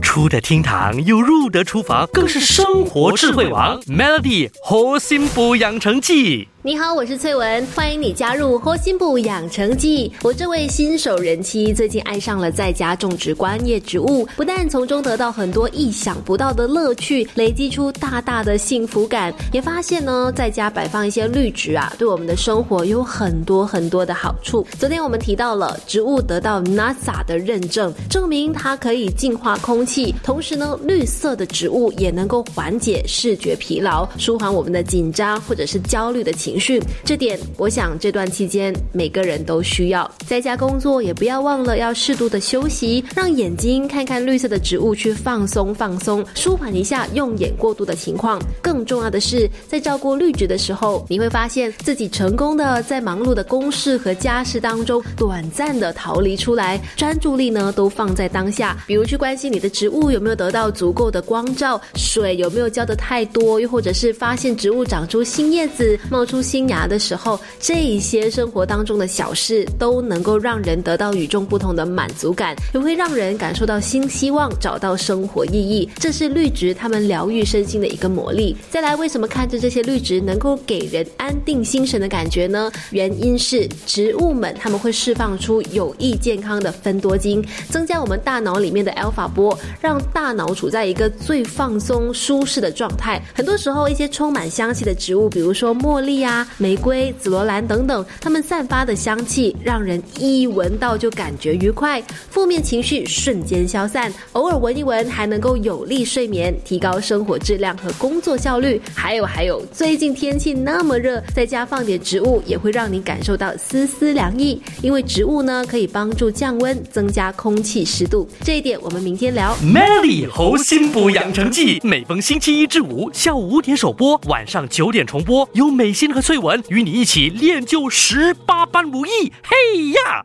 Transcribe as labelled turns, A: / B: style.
A: 出得厅堂又入得厨房，更是生活智慧王。Melody 核心补养成记。
B: 你好，我是翠文，欢迎你加入活心部养成记。我这位新手人妻最近爱上了在家种植观叶植物，不但从中得到很多意想不到的乐趣，累积出大大的幸福感，也发现呢，在家摆放一些绿植啊，对我们的生活有很多很多的好处。昨天我们提到了植物得到 NASA 的认证，证明它可以净化空气，同时呢，绿色的植物也能够缓解视觉疲劳，舒缓我们的紧张或者是焦虑的情。情绪，这点我想这段期间每个人都需要。在家工作也不要忘了要适度的休息，让眼睛看看绿色的植物去放松放松，舒缓一下用眼过度的情况。更重要的是，在照顾绿植的时候，你会发现自己成功的在忙碌的公事和家事当中短暂的逃离出来，专注力呢都放在当下。比如去关心你的植物有没有得到足够的光照，水有没有浇的太多，又或者是发现植物长出新叶子，冒出。新芽的时候，这一些生活当中的小事都能够让人得到与众不同的满足感，也会让人感受到新希望，找到生活意义。这是绿植它们疗愈身心的一个魔力。再来，为什么看着这些绿植能够给人安定心神的感觉呢？原因是植物们它们会释放出有益健康的芬多精，增加我们大脑里面的 alpha 波，让大脑处在一个最放松、舒适的状态。很多时候，一些充满香气的植物，比如说茉莉啊。玫瑰、紫罗兰等等，它们散发的香气让人一闻到就感觉愉快，负面情绪瞬间消散。偶尔闻一闻，还能够有利睡眠，提高生活质量和工作效率。还有还有，最近天气那么热，在家放点植物也会让你感受到丝丝凉意。因为植物呢，可以帮助降温，增加空气湿度。这一点我们明天聊。
A: Melly 猴心补养成记，每逢星期一至五下午五点首播，晚上九点重播，由美心和翠文与你一起练就十八般武艺，嘿呀！